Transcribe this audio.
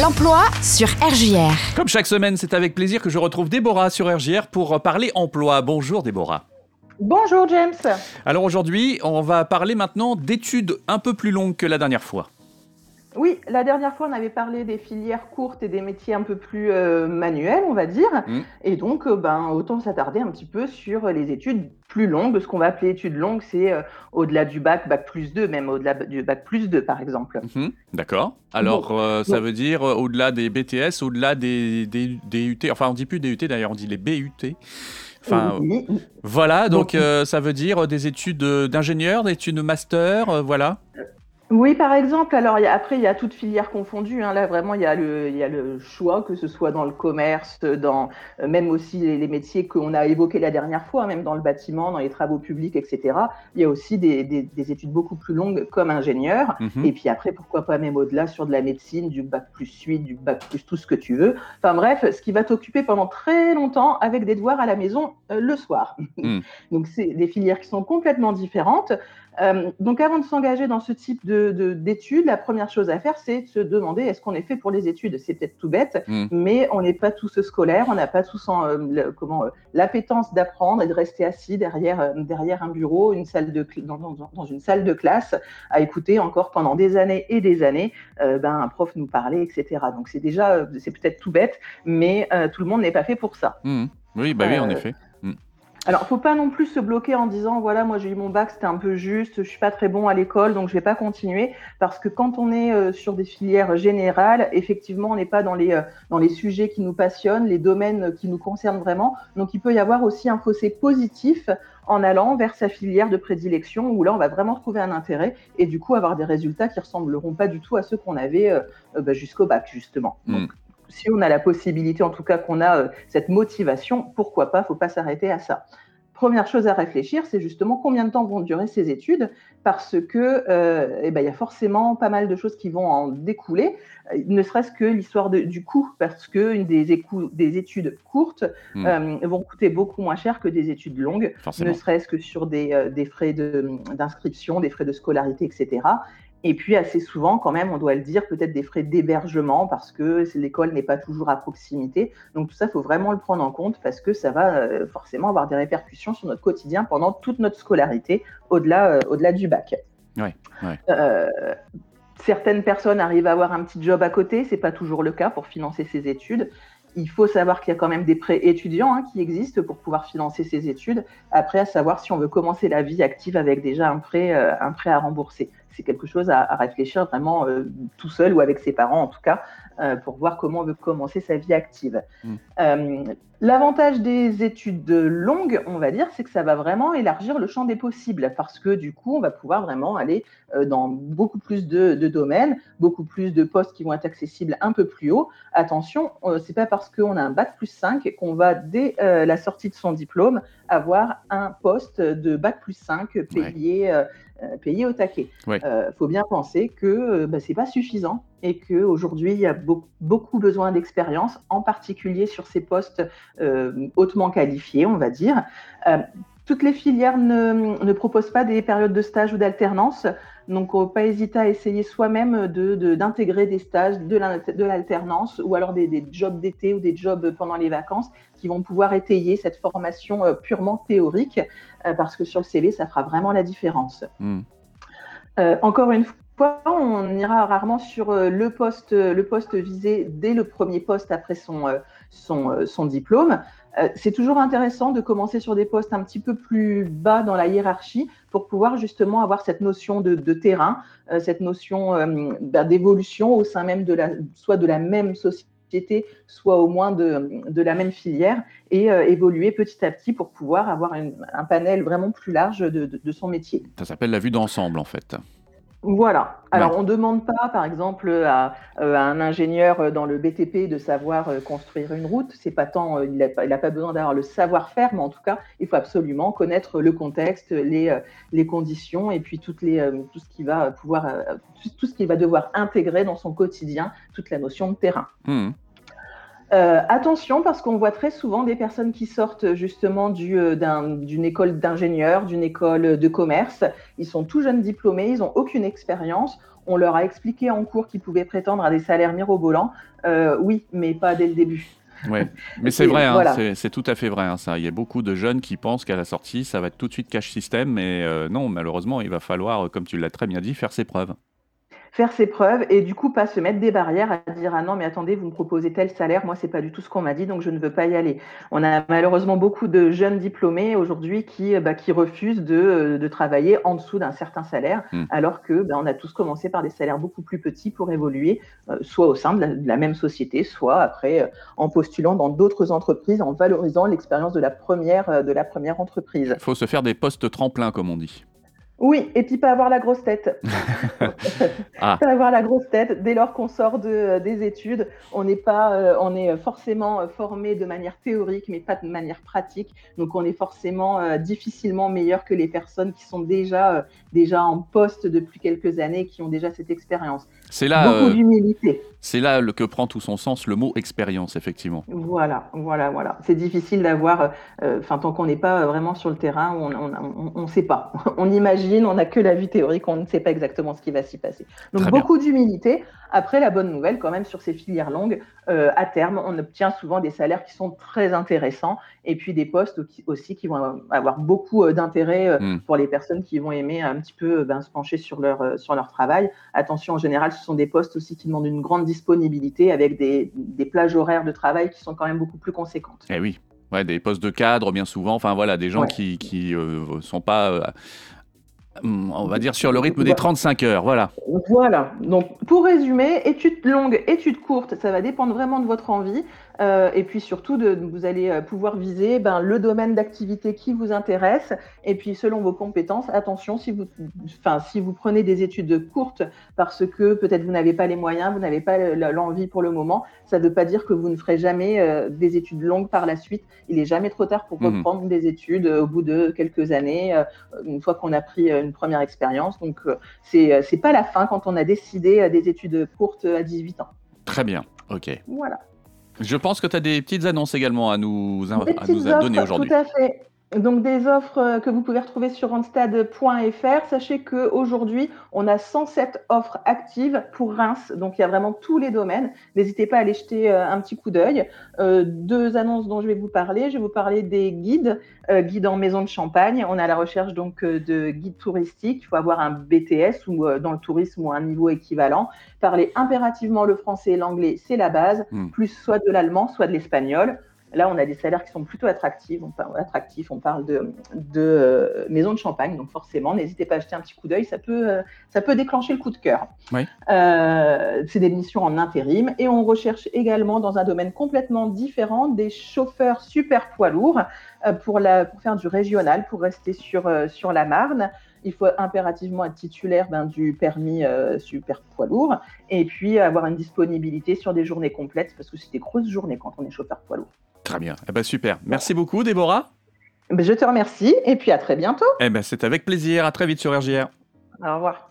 L'emploi sur RJR. Comme chaque semaine, c'est avec plaisir que je retrouve Déborah sur RJR pour parler emploi. Bonjour Déborah. Bonjour James. Alors aujourd'hui, on va parler maintenant d'études un peu plus longues que la dernière fois. Oui, la dernière fois, on avait parlé des filières courtes et des métiers un peu plus euh, manuels, on va dire. Mm. Et donc, euh, ben, autant s'attarder un petit peu sur les études plus longues. Ce qu'on va appeler études longues, c'est euh, au-delà du bac, bac plus 2, même au-delà du bac plus 2, par exemple. Mhm, D'accord. Alors, euh, ça veut dire euh, au-delà des BTS, au-delà des, des DUT, enfin on dit plus DUT d'ailleurs, on dit les BUT. Enfin, Oui, voilà, donc euh, ça veut dire des études euh, d'ingénieur, des études de master, euh, voilà. Oui, par exemple. Alors, il y a- après, il y a toutes filières confondues. hein. Là, vraiment, il y, a le, il y a le choix, que ce soit dans le commerce, dans euh, même aussi les, les métiers qu'on a évoqués la dernière fois, même dans le bâtiment, dans les travaux publics, etc. Il y a aussi des, des- des études beaucoup plus longues comme ingénieur. Mhm. Et puis après, pourquoi pas même au-delà sur de la médecine, du bac plus 8, du bac plus tout ce que tu veux. Enfin bref, ce qui va t'occuper pendant très longtemps avec des devoirs à la maison euh, le soir. Mm. Donc c'est des filières qui sont complètement différentes. Euh, donc avant de s'engager dans ce type de- d'études, la première chose à faire, c'est de se demander est-ce qu'on est fait pour les études? C'est peut-être tout bête, Mm. mais on n'est pas tous scolaires, on n'a pas tous en, euh, le- comment euh, l'appétence d'apprendre et de rester assis derrière euh, derrière un bureau, une salle de dans, dans- dans une salle de classe, à écouter encore pendant des années et des années ben, un prof nous parler, etc. Donc c'est déjà c'est peut-être tout bête, mais tout le monde n'est pas fait pour ça. Mhm. Oui, bah oui, en effet. Alors, faut pas non plus se bloquer en disant voilà, moi j'ai eu mon bac, c'était un peu juste, je suis pas très bon à l'école, donc je vais pas continuer. Parce que quand on est euh, sur des filières générales, effectivement, on n'est pas dans les euh, dans les sujets qui nous passionnent, les domaines qui nous concernent vraiment. Donc, il peut y avoir aussi un fossé positif en allant vers sa filière de prédilection, où là, on va vraiment retrouver un intérêt et du coup avoir des résultats qui ressembleront pas du tout à ceux qu'on avait euh, bah, jusqu'au bac, justement. Mm. Donc, si on a la possibilité, en tout cas qu'on a euh, cette motivation, pourquoi pas, faut pas s'arrêter à ça. Première chose à réfléchir, c'est justement combien de temps vont durer ces études, parce que euh, eh ben, il y a forcément pas mal de choses qui vont en découler, euh, ne serait-ce que l'histoire du coût, parce que une des, études courtes Mm. euh, vont coûter beaucoup moins cher que des études longues, Forcément. ne serait-ce que sur des, des frais de- d'inscription, des frais de scolarité, etc. Et puis assez souvent, quand même, on doit le dire, peut-être des frais d'hébergement parce que l'école n'est pas toujours à proximité. Donc tout ça, il faut vraiment le prendre en compte parce que ça va euh, forcément avoir des répercussions sur notre quotidien pendant toute notre scolarité, au-delà euh, au-delà du bac. Ouais, ouais. Euh, certaines personnes arrivent à avoir un petit job à côté, c'est pas toujours le cas pour financer ses études. Il faut savoir qu'il y a quand même des prêts étudiants hein, qui existent pour pouvoir financer ses études. Après, à savoir si on veut commencer la vie active avec déjà un prêt, euh, un prêt à rembourser. C'est quelque chose à, à réfléchir vraiment euh, tout seul ou avec ses parents en tout cas, euh, pour voir comment on veut commencer sa vie active. Mm. L'avantage des études longues, on va dire, c'est que ça va vraiment élargir le champ des possibles parce que du coup, on va pouvoir vraiment aller euh, dans beaucoup plus de, de domaines, beaucoup plus de postes qui vont être accessibles un peu plus haut. Attention, euh, c'est pas parce qu'on a un bac plus 5 qu'on va, dès euh, la sortie de son diplôme, avoir un poste de bac plus 5 payé, payé au taquet. Il Ouais. faut bien penser que euh, bah, c'est pas suffisant et qu'aujourd'hui, il y a beau- beaucoup besoin d'expérience, en particulier sur ces postes euh, hautement qualifiés, on va dire. Euh, toutes les filières ne, ne proposent pas des périodes de stage ou d'alternance, donc on pas hésiter à essayer soi-même de- de- d'intégrer des stages, de l'al- de l'alternance ou alors des, des jobs d'été ou des jobs pendant les vacances qui vont pouvoir étayer cette formation euh, purement théorique, euh, parce que sur le CV, ça fera vraiment la différence. Mm. Euh, encore une fois, on ira rarement sur euh, le poste, le poste visé dès le premier poste après son, euh, son, euh, son diplôme. Euh, c'est toujours intéressant de commencer sur des postes un petit peu plus bas dans la hiérarchie pour pouvoir justement avoir cette notion de, terrain, euh, cette notion euh, ben, d'évolution au sein même de la, soit de la même société, soit au moins de, la même filière et évoluer petit à petit pour pouvoir avoir un panel vraiment plus large de- de son métier. Ça s'appelle la vue d'ensemble en fait. Voilà. Alors, Ouais. on ne demande pas, par exemple, à, euh, à un ingénieur euh, dans le BTP de savoir euh, construire une route. C'est pas tant, il n'a pas, il a pas besoin d'avoir le savoir-faire, mais en tout cas, il faut absolument connaître le contexte, les, les conditions et puis toutes les, tout ce qui va pouvoir, tout, tout ce qu'il va devoir intégrer dans son quotidien, toute la notion de terrain. Mm. Euh, attention, parce qu'on voit très souvent des personnes qui sortent justement du, euh, d'un- d'une école d'ingénieur, d'une école de commerce. Ils sont tout jeunes diplômés, ils n'ont aucune expérience. On leur a expliqué en cours qu'ils pouvaient prétendre à des salaires mirobolants. oui, mais pas dès le début. Ouais. Mais c'est vrai, hein, c'est tout à fait vrai. Hein, ça. Il y a beaucoup de jeunes qui pensent qu'à la sortie, ça va être tout de suite cash système, mais euh, non, malheureusement, il va falloir, comme tu l'as très bien dit, faire ses preuves faire ses preuves et du coup pas se mettre des barrières à dire ah non mais attendez vous me proposez tel salaire moi c'est pas du tout ce qu'on m'a dit donc je ne veux pas y aller. On a malheureusement beaucoup de jeunes diplômés aujourd'hui qui bah, qui refusent de, euh, de, travailler en dessous d'un certain salaire hmm. alors que bah, on a tous commencé par des salaires beaucoup plus petits pour évoluer euh, soit au sein de la, même société soit après euh, en postulant dans d'autres entreprises en valorisant l'expérience de la première de la première entreprise. Il faut se faire des postes tremplins comme on dit oui, et puis pas avoir la grosse tête. ah. Pas avoir la grosse tête. Dès lors qu'on sort de, euh, des études, on n'est pas, euh, on est forcément euh, formé de manière théorique, mais pas de manière pratique. Donc on est forcément difficilement meilleur que les personnes qui sont déjà, déjà en poste depuis quelques années, qui ont déjà cette expérience. C'est là, beaucoup d'humilité. C'est là le, que prend tout son sens le mot expérience, effectivement. Voilà, voilà, voilà. C'est difficile d'avoir, enfin tant qu'on n'est pas vraiment sur le terrain, on ne sait pas. on imagine on n'a que la vue théorique, on ne sait pas exactement ce qui va s'y passer. Donc beaucoup d'humilité. Après, la bonne nouvelle, quand même, sur ces filières longues, euh, à terme, on obtient souvent des salaires qui sont très intéressants et puis des postes aussi qui vont avoir beaucoup euh, d'intérêt euh, hmm. pour les personnes qui vont aimer un petit peu ben, se pencher sur leur, sur leur travail. Attention, en général, ce sont des postes aussi qui demandent une grande disponibilité avec des, des plages horaires de travail qui sont quand même beaucoup plus conséquentes. Eh oui, ouais, des postes de cadre bien souvent, enfin voilà, des gens qui ne sont pas Hmm, on va dire sur le rythme des 35 heures, voilà. Voilà. Donc, pour résumer, études longues, études courtes, ça va dépendre vraiment de votre envie. Euh, et puis surtout, de, vous allez euh, pouvoir viser ben, le domaine d'activité qui vous intéresse. Et puis selon vos compétences, attention, si vous, enfin, si vous prenez des études courtes parce que peut-être vous n'avez pas les moyens, vous n'avez pas l'envie pour le moment, ça ne veut pas dire que vous ne ferez jamais euh, des études longues par la suite. Il n'est jamais trop tard pour mhm. reprendre des études au bout de quelques années, une fois qu'on a pris une première expérience. Donc, c'est n'est pas la fin quand on a décidé des études courtes à 18 ans. Très bien, ok. Voilà. Je pense que tu as des petites annonces également à nous, à nous donner aujourd'hui. Tout à fait. Donc des offres euh, que vous pouvez retrouver sur randstad.fr. Sachez qu'aujourd'hui, on a 107 offres actives pour Reims. Donc il y a vraiment tous les domaines. N'hésitez pas à aller jeter euh, un petit coup d'œil. Euh, deux annonces dont je vais vous parler. Je vais vous parler des guides, guides en maison de champagne. On est à la recherche donc de guides touristiques. Il faut avoir un BTS ou dans le tourisme ou un niveau équivalent. Parler impérativement le français et l'anglais, c'est la base. Hmm. Plus soit de l'allemand, soit de l'espagnol. Là, on a des salaires qui sont plutôt attractifs. On parle, attractifs, on parle de, de euh, maisons de champagne, donc forcément, n'hésitez pas à jeter un petit coup d'œil, ça peut, euh, ça peut déclencher le coup de cœur. Euh, c'est des missions en intérim et on recherche également dans un domaine complètement différent des chauffeurs super poids lourds pour, la, pour faire du régional, pour rester sur, sur la Marne il faut impérativement être titulaire ben, du permis super poids lourd et puis avoir une disponibilité sur des journées complètes parce que c'est des grosses journées quand on est chauffeur poids lourd. Très bien. Eh ben, super. Merci beaucoup, Déborah. Ben, je te remercie et puis à très bientôt. Eh ben, c'est avec plaisir. À très vite sur RGR. Au revoir.